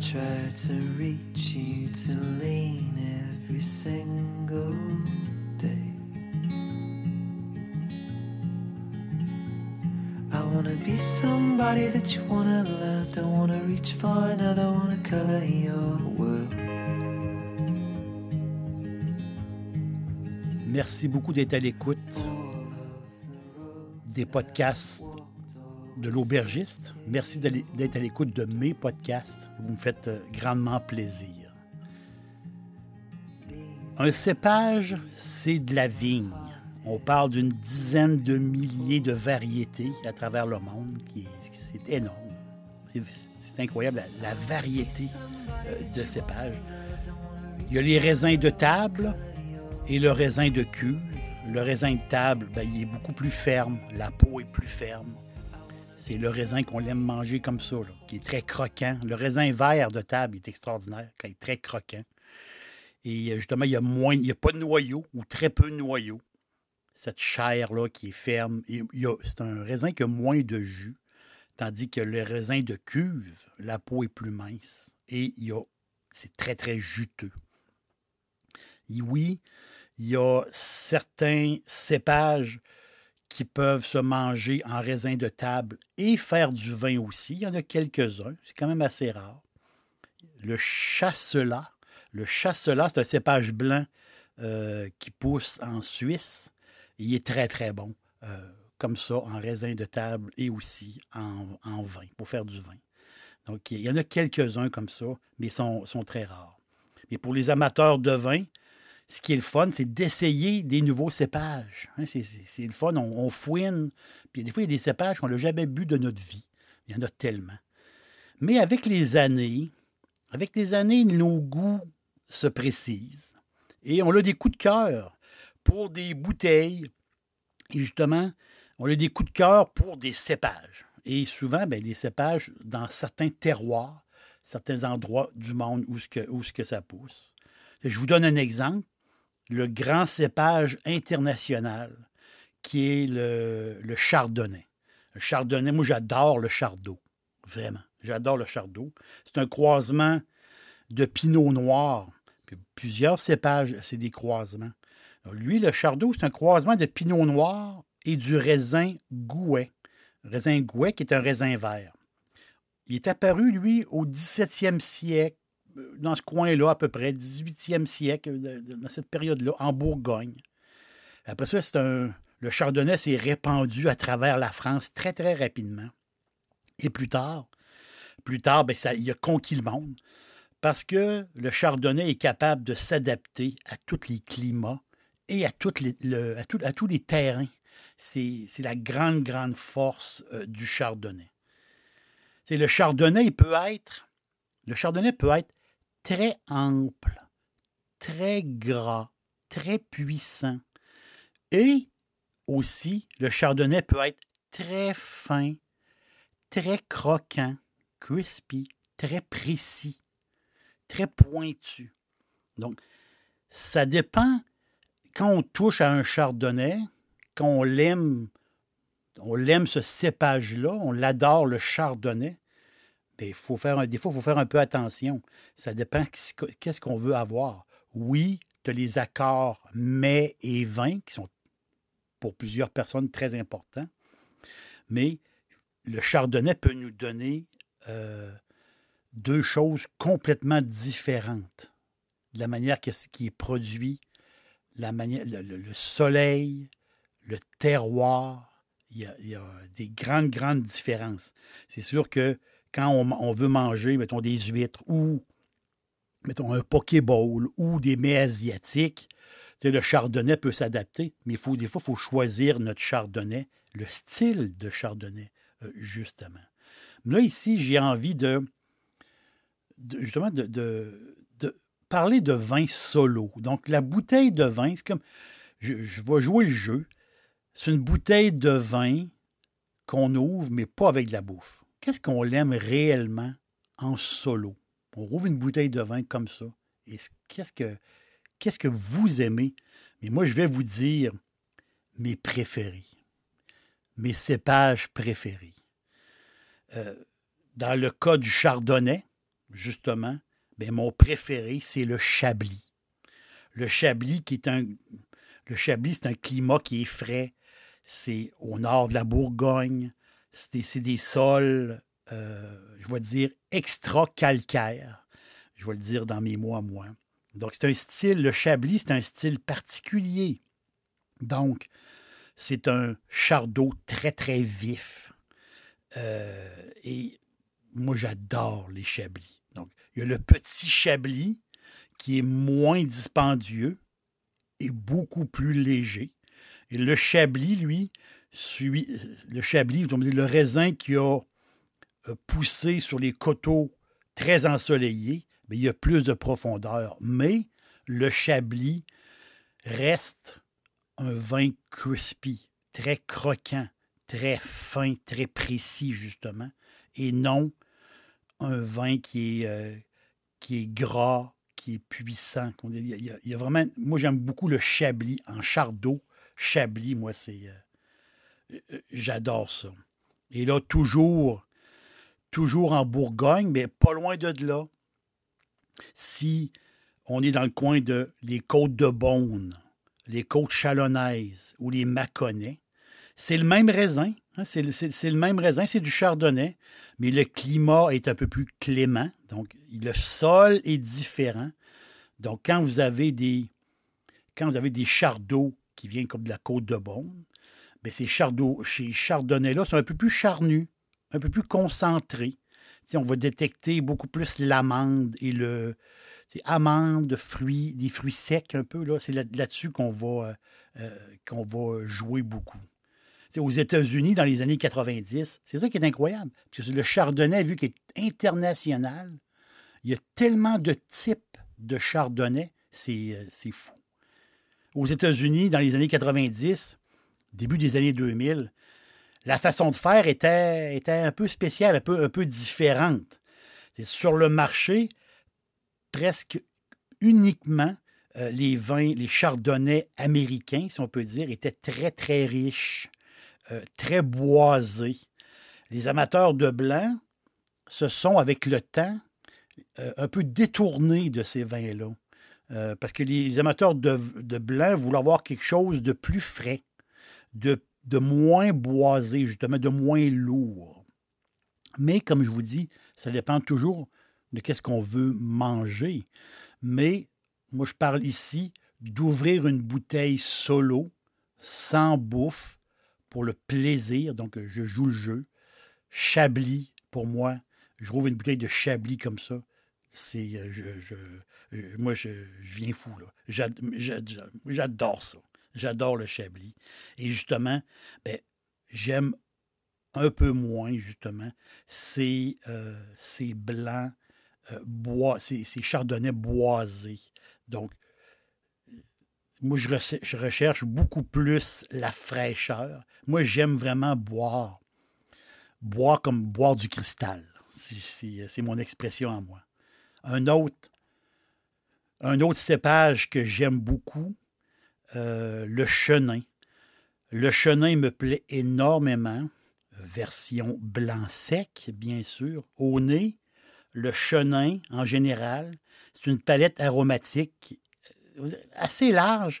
Try to reach you to lean every single day. I wanna be somebody that you wanna love. Don't wanna reach for another, wanna color your world. Merci beaucoup d'être à l'écoute des podcasts de l'aubergiste. Merci d'être à l'écoute de mes podcasts. Vous me faites euh, grandement plaisir. Un cépage, c'est de la vigne. On parle d'une dizaine de milliers de variétés à travers le monde. qui est- C'est énorme. C'est- incroyable, la, la variété euh, de cépages. Il y a les raisins de table, et le raisin de cuve. Le raisin de table, ben, il est beaucoup plus ferme. La peau est plus ferme. C'est le raisin qu'on aime manger comme ça, qui est très croquant. Le raisin vert de table est extraordinaire, quand il est très croquant. Et euh, justement, il y a moins, il n'y a pas de noyau ou très peu de noyau. Cette chair-là qui est ferme. C'est un raisin qui a moins de jus. Tandis que le raisin de cuve, la peau est plus mince. Et c'est très, très juteux. Oui, il y a certains cépages qui peuvent se manger en raisin de table et faire du vin aussi. Il y en a quelques-uns, c'est quand même assez rare. Le chasselas, le chasselas, c'est un cépage blanc euh, qui pousse en Suisse. Il est très, très bon, euh, comme ça, en raisin de table et aussi en, vin, pour faire du vin. Donc, il y en a quelques-uns comme ça, mais ils sont, sont très rares. Mais pour les amateurs de vin, ce qui est le fun, c'est d'essayer des nouveaux cépages. Hein, c'est, le fun, on, fouine. Puis des fois, il y a des cépages qu'on n'a jamais bu de notre vie. Il y en a tellement. Mais avec les années, avec les années, nos goûts se précisent. Et on a des coups de cœur pour des bouteilles. Et justement, on a des coups de cœur pour des cépages. Et souvent, ben, des cépages dans certains terroirs, certains endroits du monde où, ce ça pousse. Je vous donne un exemple le grand cépage international qui est le, chardonnay. Le chardonnay, moi j'adore le chardot, vraiment. J'adore le chardot. C'est un croisement de pinot noir. Plusieurs cépages, c'est des croisements. Lui, le chardot, c'est un croisement de pinot noir et du raisin gouet. Raisin gouet qui est un raisin vert. Il est apparu, lui, au 17e siècle, dans ce coin-là, à peu près, 18e siècle, dans cette période-là, en Bourgogne. Après ça, c'est un, le chardonnay s'est répandu à travers la France très, très rapidement. Et plus tard, plus tard, ben, ça, il a conquis le monde parce que le chardonnay est capable de s'adapter à tous les climats et à, toutes les- tous les terrains. C'est la grande, grande force euh, du chardonnay. C'est le chardonnay, peut être, le chardonnay peut être très ample, très gras, très puissant. Et aussi, le chardonnay peut être très fin, très croquant, crispy, très précis, très pointu. Donc, ça dépend. Quand on touche à un chardonnay, quand on l'aime, on l'aime ce cépage-là, on l'adore le chardonnay, il faut faire un, des fois, il faut faire un peu attention. Ça dépend qu'est-ce qu'on veut avoir. Oui, tu as les accords mets et vin qui sont pour plusieurs personnes très importants, mais le chardonnay peut nous donner euh, deux choses complètement différentes. La manière qui est produit, la manière, le soleil, le terroir, il y, a, il y a des grandes, grandes différences. C'est sûr que quand on, veut manger, mettons, des huîtres ou mettons, un pokéball ou des mets asiatiques, le chardonnay peut s'adapter, mais faut, des fois, il faut choisir notre chardonnay, le style de chardonnay, euh, justement. là, ici, j'ai envie de, justement de, de, parler de vin solo. Donc, la bouteille de vin, c'est comme, je, je vais jouer le jeu, c'est une bouteille de vin qu'on ouvre, mais pas avec de la bouffe. Qu'est-ce qu'on aime réellement en solo? On rouvre une bouteille de vin comme ça. Et qu'est-ce que, qu'est-ce que vous aimez? Mais moi, je vais vous dire mes préférés, mes cépages préférés. Euh, dans le cas du chardonnay, justement, bien, mon préféré, c'est le chablis. Le chablis qui un. Le chablis, c'est un climat qui est frais. C'est au nord de la Bourgogne. C'est des, sols, euh, je vais dire, extra-calcaires. Je vais le dire dans mes mots à moi. Donc, c'est un style, le Chablis, c'est un style particulier. Donc, c'est un chardot très, très vif. Euh, et moi, j'adore les Chablis. Donc, il y a le petit Chablis qui est moins dispendieux et beaucoup plus léger. Et le Chablis, lui, le Chablis, le raisin qui a euh, poussé sur les coteaux très ensoleillés, mais il y a plus de profondeur. Mais le Chablis reste un vin crispy, très croquant, très fin, très précis, justement, et non un vin qui est, euh, qui est gras, qui est puissant. Il y, a, vraiment. Moi, j'aime beaucoup le Chablis en chardot. Chablis, moi, c'est. Euh, euh, j'adore ça. Et là, toujours, toujours en Bourgogne, mais pas loin de là si on est dans le coin de les côtes de Beaune, les côtes chalonnaises ou les Mâconnais, c'est le même raisin. Hein, c'est le, même raisin, c'est du chardonnay, mais le climat est un peu plus clément. Donc, le sol est différent. Donc, quand vous avez des, quand vous avez des chardots qui viennent comme de la côte de Beaune, bien, ces, ces chardonnays-là sont un peu plus charnus, un peu plus concentrés on va détecter beaucoup plus l'amande et le. Amande, fruits, des fruits secs un peu. Là, c'est là-dessus qu'on va, euh, euh, qu'on va jouer beaucoup. aux États-Unis, dans les années 90, c'est ça qui est incroyable. Le chardonnay, vu qu'il est international, il y a tellement de types de chardonnay, c'est, euh, c'est fou. Aux États-Unis, dans les années 90, début des années 2000, la façon de faire était, un peu spéciale, un peu, différente. Sur le marché, presque uniquement euh, les vins, les chardonnays américains, si on peut dire, étaient très, très riches, euh, très boisés. Les amateurs de blanc se sont, avec le temps, euh, un peu détournés de ces vins-là. parce que les amateurs de, de blanc voulaient avoir quelque chose de plus frais, de moins boisé, justement, de moins lourd. Mais comme je vous dis, ça dépend toujours de qu'est-ce qu'on veut manger. Mais moi, je parle ici d'ouvrir une bouteille solo, sans bouffe, pour le plaisir. Donc, je joue le jeu. Chablis, pour moi, je rouvre une bouteille de Chablis comme ça. C'est, euh, euh, moi, je, viens fou. Là. J'adore ça. J'adore le Chablis. Et justement, ben, j'aime un peu moins, justement, ces, euh, ces blancs, euh, bois, ces, chardonnays boisés. Donc, moi, je, je, recherche beaucoup plus la fraîcheur. Moi, j'aime vraiment boire. Boire comme boire du cristal. C'est mon expression à moi. Un autre, un autre cépage que j'aime beaucoup, euh, le chenin. Le chenin me plaît énormément. Version blanc sec, bien sûr. Au nez, le chenin, en général, c'est une palette aromatique euh, assez large.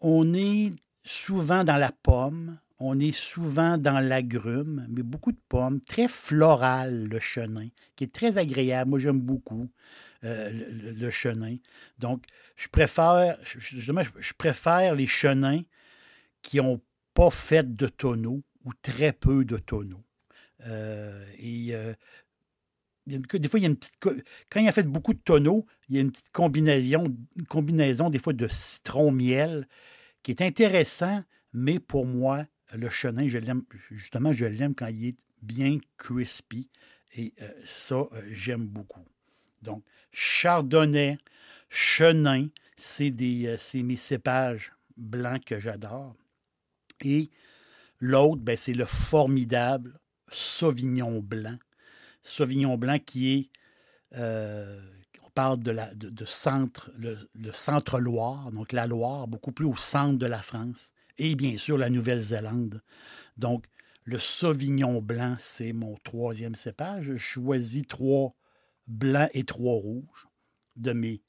On est souvent dans la pomme, on est souvent dans l'agrume, mais beaucoup de pommes, très floral le chenin, qui est très agréable. Moi, j'aime beaucoup. Euh, le, chenin. Donc, je préfère, je, préfère les chenins qui n'ont pas fait de tonneaux ou très peu de tonneaux. Euh, et euh, des fois, il y a une petite. Quand il a fait beaucoup de tonneaux, il y a une petite combinaison, des fois de citron-miel qui est intéressant, mais pour moi, le chenin, je l'aime, justement, je l'aime quand il est bien crispy. Et ça, j'aime beaucoup. Donc, chardonnay, chenin, euh, c'est mes cépages blancs que j'adore. Et l'autre, ben, c'est le formidable Sauvignon blanc. Sauvignon blanc qui est, on parle de, centre, le, le centre-Loire, donc la Loire, beaucoup plus au centre de la France, et bien sûr la Nouvelle-Zélande. Donc, le Sauvignon blanc, c'est mon troisième cépage. Je choisis trois blancs et trois rouges de mes,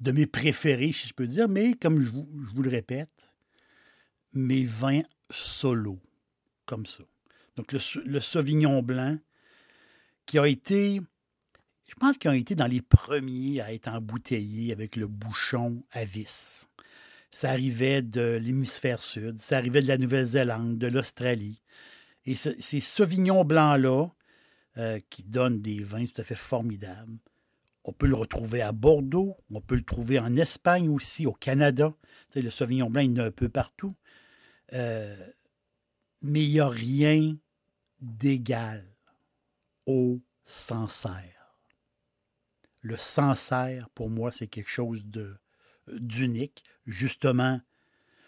de mes préférés, si je peux dire, mais comme je vous, le répète, mes vins solo, comme ça. Donc le, le Sauvignon blanc, qui a été, je pense qu'ils ont été dans les premiers à être embouteillés avec le bouchon à vis. Ça arrivait de l'hémisphère sud, ça arrivait de la Nouvelle-Zélande, de l'Australie. Et ces Sauvignons blancs-là, euh, qui donnent des vins tout à fait formidables, on peut le retrouver à Bordeaux, on peut le trouver en Espagne aussi, au Canada. Le Sauvignon blanc, il y un peu partout. Euh, mais il n'y a rien d'égal au Sancerre. Le Sancerre, pour moi, c'est quelque chose de, d'unique. Justement,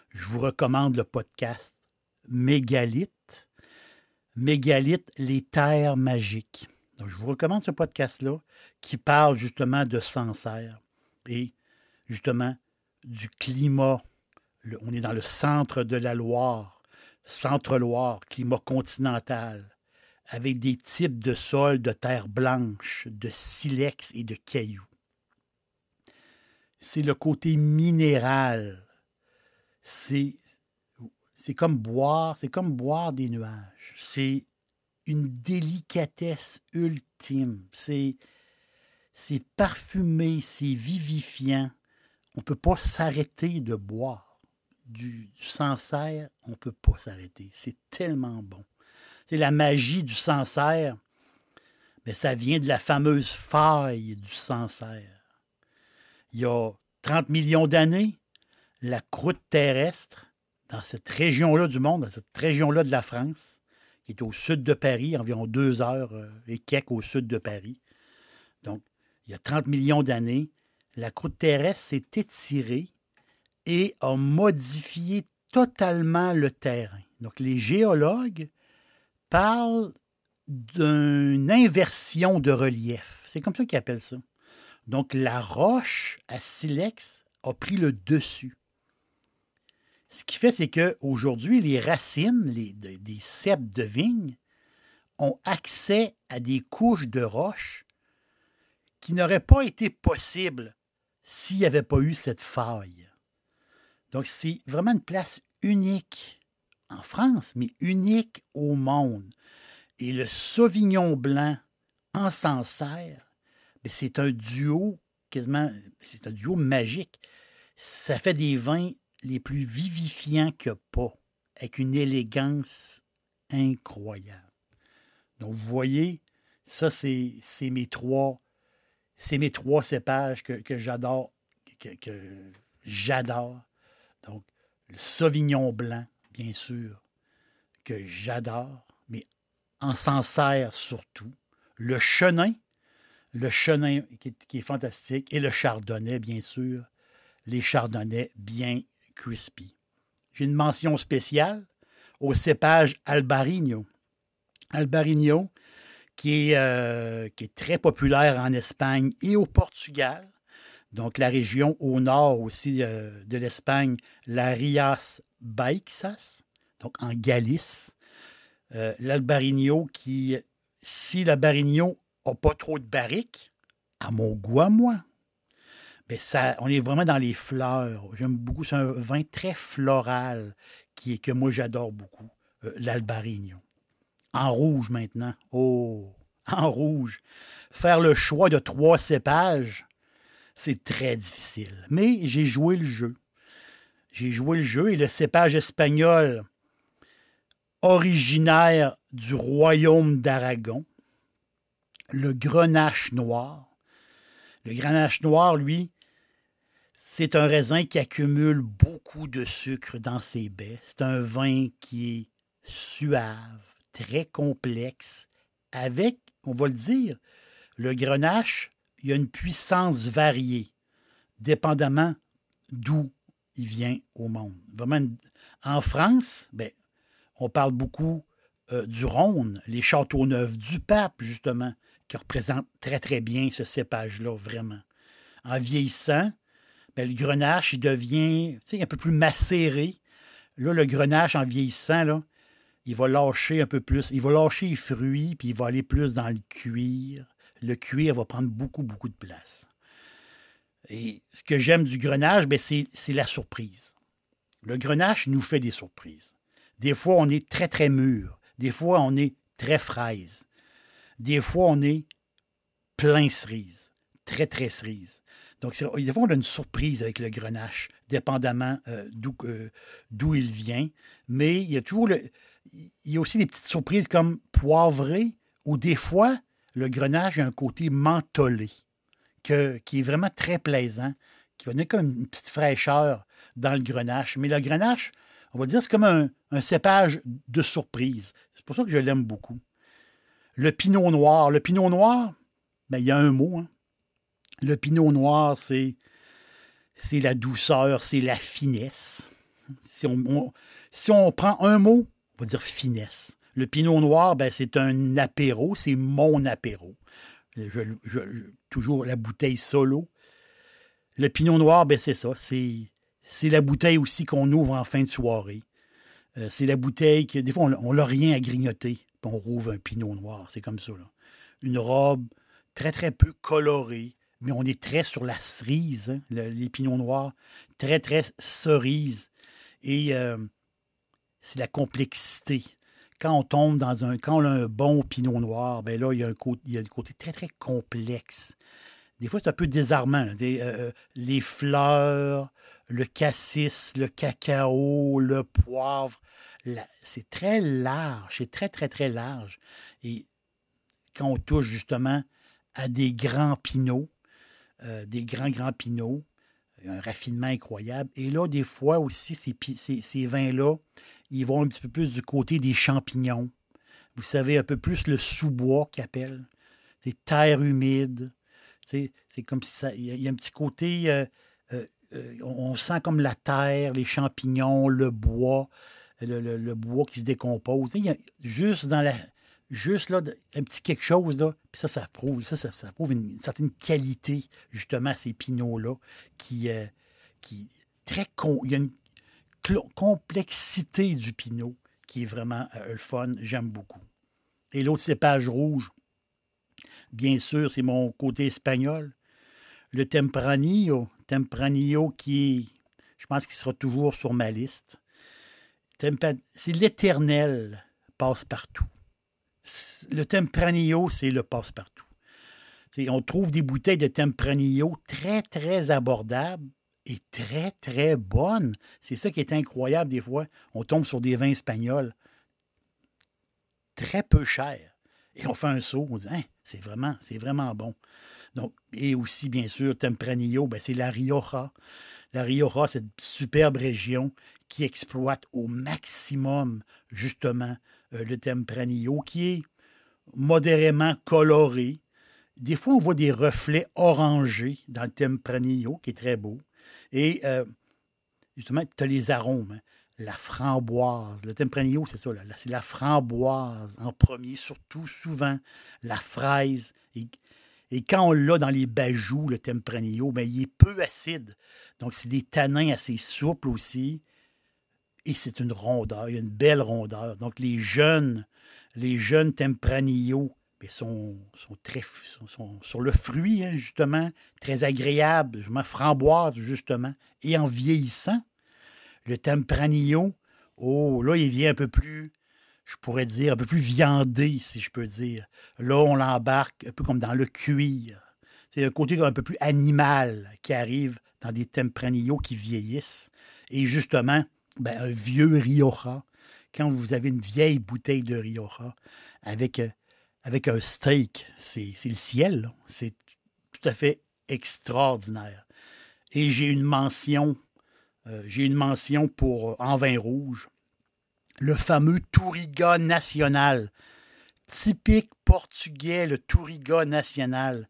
je vous recommande le podcast Mégalith. Mégalith, les terres magiques. Je vous recommande ce podcast-là qui parle justement de Sancerre et justement du climat. on est dans le centre de la Loire, centre-Loire, climat continental, avec des types de sols de terre blanche, de silex et de cailloux c'est le côté minéral. C'est, c'est comme boire, c'est comme boire des nuages. C'est une délicatesse ultime. C'est, parfumé, c'est vivifiant. On ne peut pas s'arrêter de boire. Du, du Sancerre, on ne peut pas s'arrêter. C'est tellement bon. C'est la magie du Sancerre. Mais ça vient de la fameuse faille du Sancerre il y a 30 millions d'années, la croûte terrestre dans cette région-là du monde, dans cette région-là de la France, qui est au sud de Paris, environ deux heures euh, et quelques au sud de Paris. Donc, il y a 30 millions d'années, la croûte terrestre s'est étirée et a modifié totalement le terrain. Donc, les géologues parlent d'une inversion de relief. C'est comme ça qu'ils appellent ça. Donc, la roche à silex a pris le dessus. Ce qui fait, c'est qu'aujourd'hui, les racines des cèpes de vigne ont accès à des couches de roche qui n'auraient pas été possibles s'il n'y avait pas eu cette faille. Donc, c'est vraiment une place unique en France, mais unique au monde. Et le Sauvignon blanc en Sancerre c'est un duo quasiment, c'est un duo magique. Ça fait des vins les plus vivifiants que pas, avec une élégance incroyable. Donc, vous voyez, ça, c'est mes trois c'est mes trois cépages que, j'adore, que, j'adore. Donc, le Sauvignon blanc, bien sûr, que j'adore, mais en Sancerre surtout. Le Chenin, le chenin qui est, fantastique et le chardonnay, bien sûr. Les chardonnays bien crispy. J'ai une mention spéciale au cépage Albarino. Albarino, qui est, euh, qui est très populaire en Espagne et au Portugal. Donc, la région au nord aussi euh, de l'Espagne, la Rias Baixas, donc en Galice. Euh, L'Albarino qui, si l'Albarino pas trop de barriques, à mon goût à moi. Ça, on est vraiment dans les fleurs. J'aime beaucoup. C'est un vin très floral qui est, que moi j'adore beaucoup. Euh, L'Albarino. En rouge maintenant. Oh, en rouge. Faire le choix de trois cépages, c'est très difficile. Mais j'ai joué le jeu. J'ai joué le jeu et le cépage espagnol originaire du royaume d'Aragon, le grenache noir. Le grenache noir, lui, c'est un raisin qui accumule beaucoup de sucre dans ses baies. C'est un vin qui est suave, très complexe, avec, on va le dire, le grenache, il y a une puissance variée, dépendamment d'où il vient au monde. En France, ben, on parle beaucoup euh, du Rhône, les châteaux neufs du pape, justement, qui représentent très, très bien ce cépage-là, vraiment. En vieillissant, ben, le grenache, il devient un peu plus macéré. Là, le grenache, en vieillissant, là, il va lâcher un peu plus. Il va lâcher les fruits, puis il va aller plus dans le cuir. Le cuir va prendre beaucoup, beaucoup de place. Et ce que j'aime du grenache, ben, c'est la surprise. Le grenache nous fait des surprises. Des fois, on est très, très mûr. Des fois, on est très fraise. Des fois, on est plein cerise. Très, très cerise. Donc, des fois, on a une surprise avec le grenache, dépendamment euh, d'où il vient. Mais il y a toujours il y a aussi des petites surprises comme poivré, ou des fois, le grenache a un côté mentholé, qui est vraiment très plaisant, qui va donner comme une petite fraîcheur dans le grenache. Mais le grenache, on va dire, c'est comme un, cépage de surprise. C'est pour ça que je l'aime beaucoup. Le pinot noir. Le pinot noir, ben, il y a un mot. Hein. Le pinot noir, c'est, la douceur, c'est la finesse. Si on, prend un mot, on va dire finesse. Le pinot noir, ben, c'est un apéro, c'est mon apéro. toujours la bouteille solo. Le pinot noir, ben, c'est ça. C'est, la bouteille aussi qu'on ouvre en fin de soirée. Euh, c'est la bouteille que, des fois, on n'a rien à grignoter, on rouvre un pinot noir. C'est comme ça. Une robe très, très peu colorée, mais on est très sur la cerise, hein, les pinots noirs, très, très cerise. Et euh, c'est la complexité quand on tombe dans un. Quand on a un bon pinot noir, ben là, il y a un côté, il y a côté très, très complexe. Des fois, c'est un peu désarmant. Euh, euh, les fleurs, le cassis, le cacao, le poivre. C'est très large, c'est très, très, très large. Et quand on touche justement à des grands pinots, euh, des grands, grands pinots, un raffinement incroyable. Et là, des fois aussi, ces, vins-là, ils vont un petit peu plus du côté des champignons. Vous savez, un peu plus le sous-bois qu'ils appellent. C'est terre humide. C'est comme si ça. Il y, a un petit côté. Euh, euh, on sent comme la terre, les champignons, le bois, le, bois qui se décompose. Y a juste dans la. Juste là, un petit quelque chose, là, puis ça, ça prouve, ça, prouve une, certaine qualité, justement, à ces pinots-là, qui, qui très con, il y a une complexité du pinot qui est vraiment euh, le fun. J'aime beaucoup. Et l'autre cépage rouge, bien sûr, c'est mon côté espagnol. Le Tempranillo. Tempranillo qui je pense qu'il sera toujours sur ma liste. C'est l'éternel passe-partout. Le Tempranillo, c'est le passe-partout. On trouve des bouteilles de Tempranillo très, très abordables est très, très bonne. C'est ça qui est incroyable des fois. On tombe sur des vins espagnols très peu chers. Et on fait un saut, on dit, hein, c'est vraiment, c'est vraiment bon. Donc, et aussi, bien sûr, Tempranillo, ben, c'est la Rioja. La Rioja, cette superbe région qui exploite au maximum, justement, euh, le Tempranillo, qui est modérément coloré. Des fois, on voit des reflets orangés dans le Tempranillo, qui est très beau. Et euh, justement, tu as les arômes. Hein. La framboise. Le Tempranillo, c'est ça. c'est la framboise en premier, surtout souvent la fraise. Et, quand on l'a dans les bajoux, le Tempranillo, ben, il est peu acide. Donc, c'est des tanins assez souples aussi. Et c'est une rondeur, une belle rondeur. Donc, les jeunes, les jeunes Tempranillo mais sont, sont très sont, sur le fruit, hein, justement, très agréable, justement, framboise, justement. Et en vieillissant, le tempranillo, oh, là, il vient un peu plus, je pourrais dire, un peu plus viandé, si je peux dire. Là, on l'embarque un peu comme dans le cuir. C'est le côté un peu plus animal qui arrive dans des tempranillos qui vieillissent. Et justement, ben, un vieux Rioja, quand vous avez une vieille bouteille de Rioja avec euh, un steak. C'est le ciel. C'est tout à fait extraordinaire. Et j'ai une mention, euh, j'ai une mention pour euh, en vin rouge, le fameux Touriga national. Typique portugais, le Touriga national.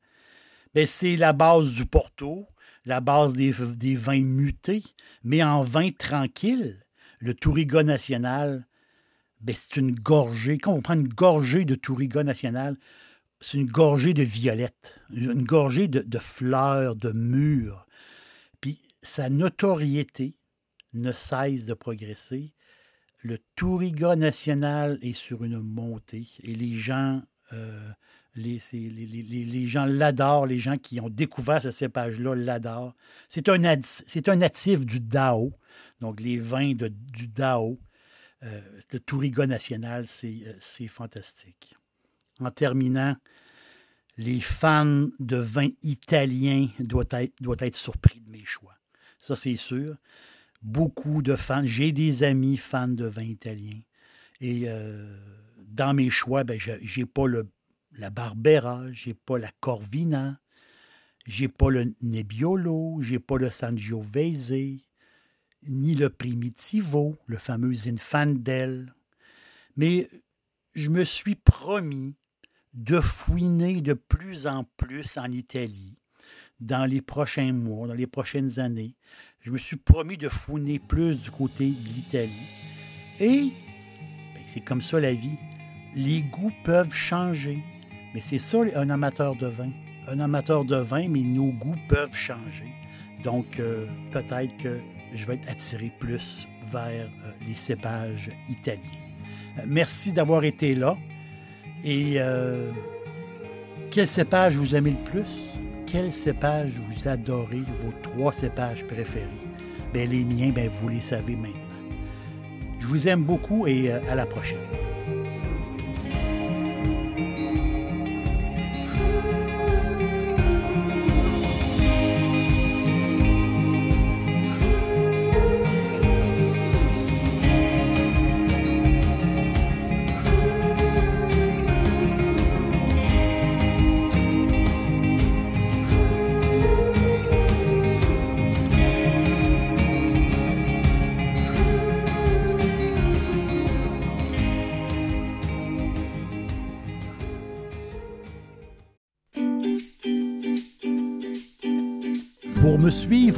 Ben, c'est la base du Porto, la base des, vins mutés, mais en vin tranquille, le Touriga national, ben, c'est une gorgée. Quand on prend une gorgée de Touriga national, c'est une gorgée de violettes, une gorgée de, fleurs, de mûres. Puis sa notoriété ne cesse de progresser. Le Touriga national est sur une montée et les gens, euh, les, gens l'adorent, les gens qui ont découvert ce cépage-là l'adorent. C'est un, un natif du Dao, donc les vins du Dao euh, le Touriga national, euh, c'est fantastique. En terminant, les fans de vin italien doivent être, surpris de mes choix. Ça, c'est sûr. Beaucoup de fans. J'ai des amis fans de vin italien. Et euh, dans mes choix, ben, je n'ai pas le, la Barbera, j'ai pas la Corvina, j'ai pas le Nebbiolo, j'ai pas le Sangiovese, ni le Primitivo, le fameux Zinfandel. Mais je me suis promis de fouiner de plus en plus en Italie dans les prochains mois, dans les prochaines années. Je me suis promis de fouiner plus du côté de l'Italie. Et ben, c'est comme ça la vie. Les goûts peuvent changer. C'est ça un amateur de vin. Un amateur de vin, mais nos goûts peuvent changer. Donc euh, peut-être que je vais être attiré plus vers euh, les cépages italiens. Euh, merci d'avoir été là. Et quel cépage vous aimez le plus? Quel cépage vous adorez, vos trois cépages préférés? Bien, les miens, bien, vous les savez maintenant. Je vous aime beaucoup et à la prochaine.